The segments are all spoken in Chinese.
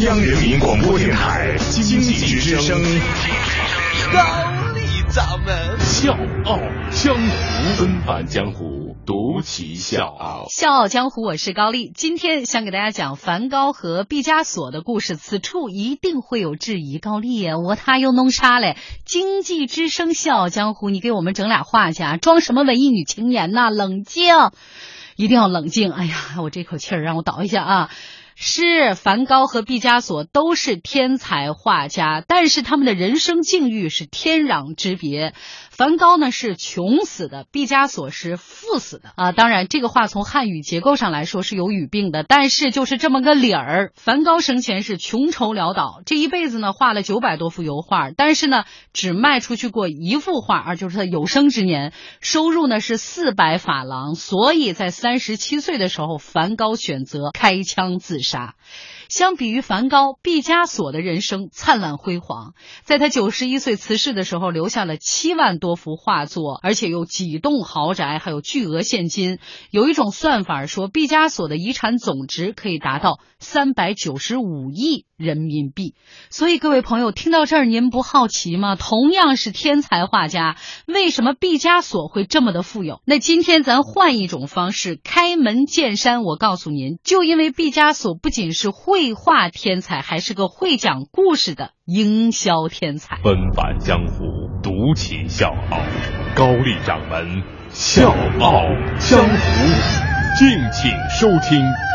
央人民广播电台经济之声，高丽掌门笑傲江湖，恩返江湖，独骑笑傲。笑傲江湖，我是高丽。今天想给大家讲梵高和毕加索的故事，此处一定会有质疑。高丽呀，我他又弄啥嘞？经济之声笑傲江湖，你给我们整俩画去啊？装什么文艺女青年呐？冷静，一定要冷静。哎呀，我这口气儿让我倒一下啊。是梵高和毕加索都是天才画家，但是他们的人生境遇是天壤之别。梵高呢是穷死的，毕加索是富死的啊。当然，这个话从汉语结构上来说是有语病的，但是就是这么个理儿。梵高生前是穷愁潦倒，这一辈子呢画了九百多幅油画，但是呢只卖出去过一幅画，而就是他有生之年收入呢是四百法郎，所以在三十七岁的时候，梵高选择开枪自杀。Sạ 相比于梵高，毕加索的人生灿烂辉煌。在他九十一岁辞世的时候，留下了七万多幅画作，而且有几栋豪宅，还有巨额现金。有一种算法说，毕加索的遗产总值可以达到三百九十五亿人民币。所以，各位朋友听到这儿，您不好奇吗？同样是天才画家，为什么毕加索会这么的富有？那今天咱换一种方式，开门见山，我告诉您，就因为毕加索不仅是会绘画天才，还是个会讲故事的营销天才。奔返江湖，独起笑傲，高丽掌门笑傲江湖，敬请收听。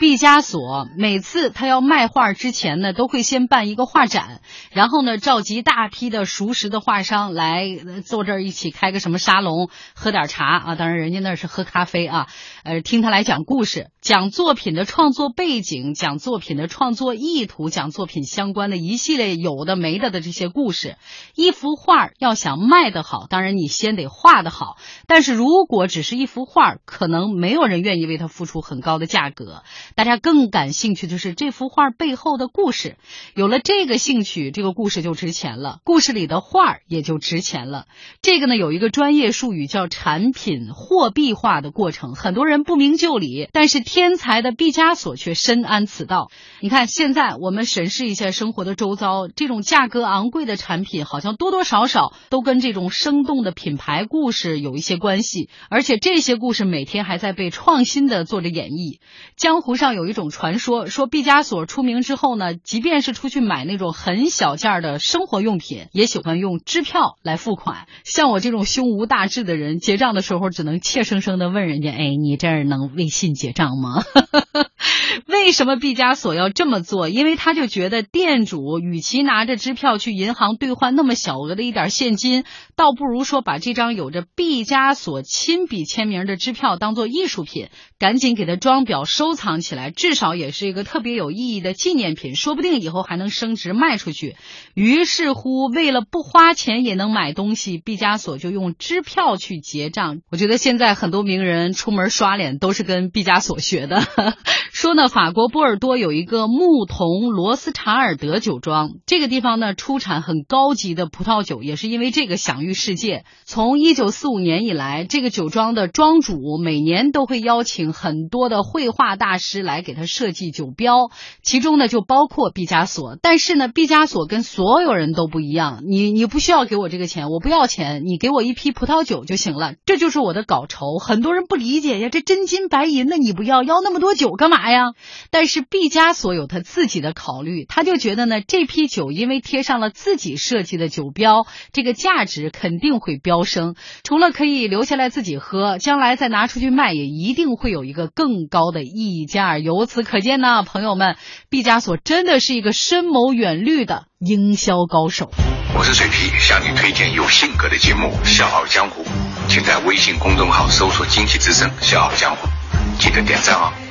毕加索每次他要卖画之前呢，都会先办一个画展，然后呢召集大批的熟识的画商来坐这儿一起开个什么沙龙，喝点茶啊。当然人家那是喝咖啡啊，呃，听他来讲故事，讲作品的创作背景，讲作品的创作意图，讲作品相关的一系列有的没的的这些故事。一幅画要想卖得好，当然你先得画得好。但是如果只是一幅画，可能没有人愿意为它付出很高的价格。大家更感兴趣的是这幅画背后的故事，有了这个兴趣，这个故事就值钱了，故事里的画也就值钱了。这个呢有一个专业术语叫产品货币化的过程，很多人不明就里，但是天才的毕加索却深谙此道。你看，现在我们审视一下生活的周遭，这种价格昂贵的产品，好像多多少少都跟这种生动的品牌故事有一些关系，而且这些故事每天还在被创新的做着演绎。江湖。上有一种传说，说毕加索出名之后呢，即便是出去买那种很小件的生活用品，也喜欢用支票来付款。像我这种胸无大志的人，结账的时候只能怯生生的问人家：“哎，你这儿能微信结账吗？” 为什么毕加索要这么做？因为他就觉得店主与其拿着支票去银行兑换那么小额的一点现金，倒不如说把这张有着毕加索亲笔签名的支票当做艺术品，赶紧给他装裱收藏起。来，至少也是一个特别有意义的纪念品，说不定以后还能升值卖出去。于是乎，为了不花钱也能买东西，毕加索就用支票去结账。我觉得现在很多名人出门刷脸都是跟毕加索学的。说呢，那法国波尔多有一个牧童罗斯查尔德酒庄，这个地方呢出产很高级的葡萄酒，也是因为这个享誉世界。从一九四五年以来，这个酒庄的庄主每年都会邀请很多的绘画大师。来给他设计酒标，其中呢就包括毕加索。但是呢，毕加索跟所有人都不一样。你你不需要给我这个钱，我不要钱，你给我一批葡萄酒就行了。这就是我的稿酬。很多人不理解呀，这真金白银的你不要，要那么多酒干嘛呀？但是毕加索有他自己的考虑，他就觉得呢，这批酒因为贴上了自己设计的酒标，这个价值肯定会飙升。除了可以留下来自己喝，将来再拿出去卖，也一定会有一个更高的溢价。由此可见呢，朋友们，毕加索真的是一个深谋远虑的营销高手。我是水皮，向你推荐有性格的节目《笑傲江湖》，请在微信公众号搜索“经济之声笑傲江湖”，记得点赞哦。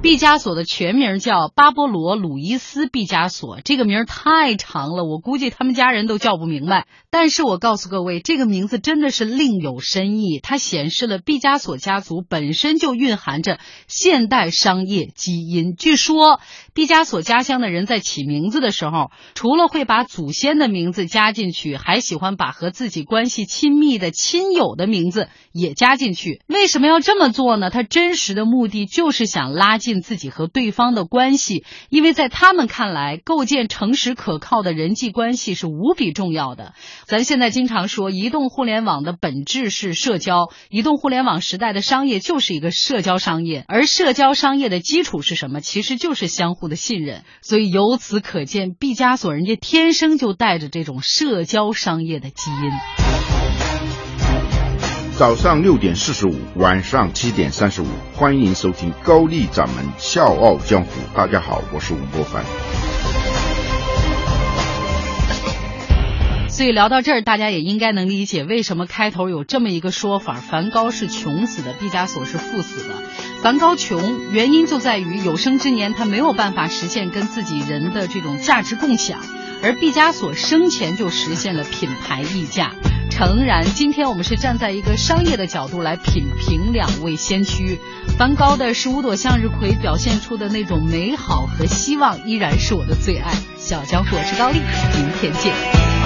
毕加索的全名叫巴勃罗·鲁伊斯·毕加索，这个名太长了，我估计他们家人都叫不明白。但是我告诉各位，这个名字真的是另有深意，它显示了毕加索家族本身就蕴含着现代商业基因。据说，毕加索家乡的人在起名字的时候，除了会把祖先的名字加进去，还喜欢把和自己关系亲密的亲友的名字也加进去。为什么要这么做呢？他真实的目的就是想拉近自己和对方的关系，因为在他们看来，构建诚实可靠的人际关系是无比重要的。咱现在经常说，移动互联网的本质是社交，移动互联网时代的商业就是一个社交商业，而社交商业的基础是什么？其实就是相互的信任。所以由此可见，毕加索人家天生就带着这种社交商业的基因。早上六点四十五，晚上七点三十五，欢迎收听高丽掌门笑傲江湖。大家好，我是吴伯凡。所以聊到这儿，大家也应该能理解为什么开头有这么一个说法：梵高是穷死的，毕加索是富死的。梵高穷，原因就在于有生之年他没有办法实现跟自己人的这种价值共享，而毕加索生前就实现了品牌溢价。诚然，今天我们是站在一个商业的角度来品评两位先驱。梵高的十五朵向日葵表现出的那种美好和希望，依然是我的最爱。小江，我是高丽，明天见。